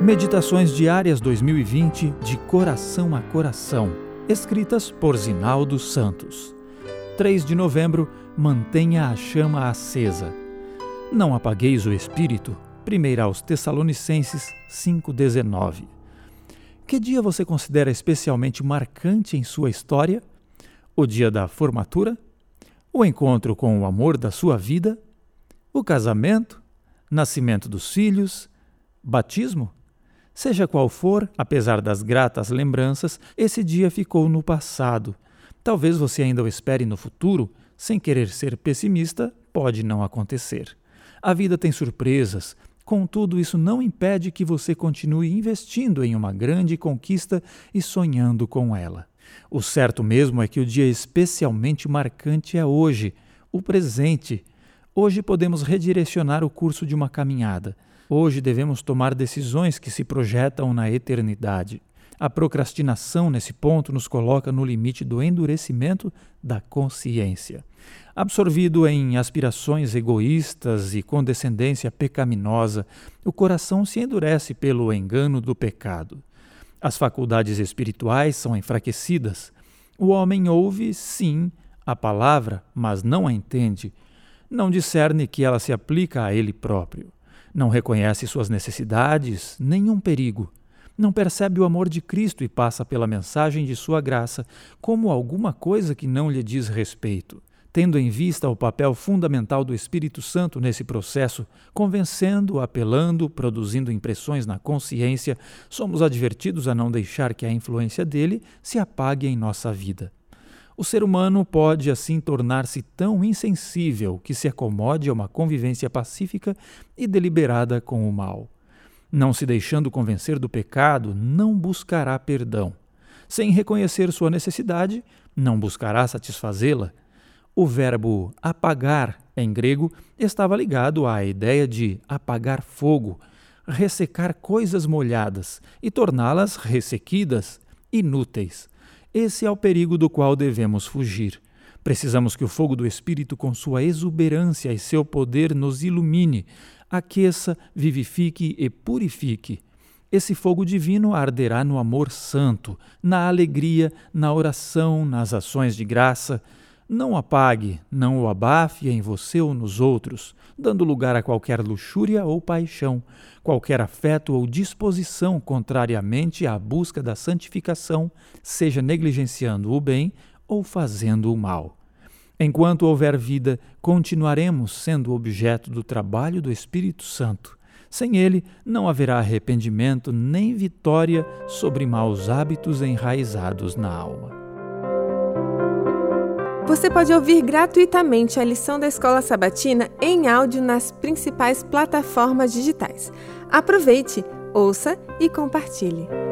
Meditações Diárias 2020 de Coração a Coração, escritas por Zinaldo Santos. 3 de novembro, mantenha a chama acesa. Não apagueis o espírito. 1 aos Tessalonicenses 5,19. Que dia você considera especialmente marcante em sua história? O dia da formatura? O encontro com o amor da sua vida? O casamento? Nascimento dos filhos? Batismo? Seja qual for, apesar das gratas lembranças, esse dia ficou no passado. Talvez você ainda o espere no futuro, sem querer ser pessimista, pode não acontecer. A vida tem surpresas, contudo, isso não impede que você continue investindo em uma grande conquista e sonhando com ela. O certo mesmo é que o dia especialmente marcante é hoje, o presente. Hoje podemos redirecionar o curso de uma caminhada. Hoje devemos tomar decisões que se projetam na eternidade. A procrastinação nesse ponto nos coloca no limite do endurecimento da consciência. Absorvido em aspirações egoístas e condescendência pecaminosa, o coração se endurece pelo engano do pecado. As faculdades espirituais são enfraquecidas. O homem ouve, sim, a palavra, mas não a entende. Não discerne que ela se aplica a ele próprio. Não reconhece suas necessidades, nenhum perigo. Não percebe o amor de Cristo e passa pela mensagem de sua graça como alguma coisa que não lhe diz respeito. Tendo em vista o papel fundamental do Espírito Santo nesse processo, convencendo, apelando, produzindo impressões na consciência, somos advertidos a não deixar que a influência dele se apague em nossa vida. O ser humano pode assim tornar-se tão insensível que se acomode a uma convivência pacífica e deliberada com o mal. Não se deixando convencer do pecado, não buscará perdão. Sem reconhecer sua necessidade, não buscará satisfazê-la. O verbo apagar, em grego, estava ligado à ideia de apagar fogo, ressecar coisas molhadas e torná-las ressequidas, inúteis. Esse é o perigo do qual devemos fugir. Precisamos que o fogo do Espírito, com sua exuberância e seu poder, nos ilumine, aqueça, vivifique e purifique. Esse fogo divino arderá no amor santo, na alegria, na oração, nas ações de graça. Não apague, não o abafe em você ou nos outros, dando lugar a qualquer luxúria ou paixão, qualquer afeto ou disposição contrariamente à busca da santificação, seja negligenciando o bem ou fazendo o mal. Enquanto houver vida, continuaremos sendo objeto do trabalho do Espírito Santo. Sem ele, não haverá arrependimento nem vitória sobre maus hábitos enraizados na alma. Você pode ouvir gratuitamente a lição da Escola Sabatina em áudio nas principais plataformas digitais. Aproveite, ouça e compartilhe.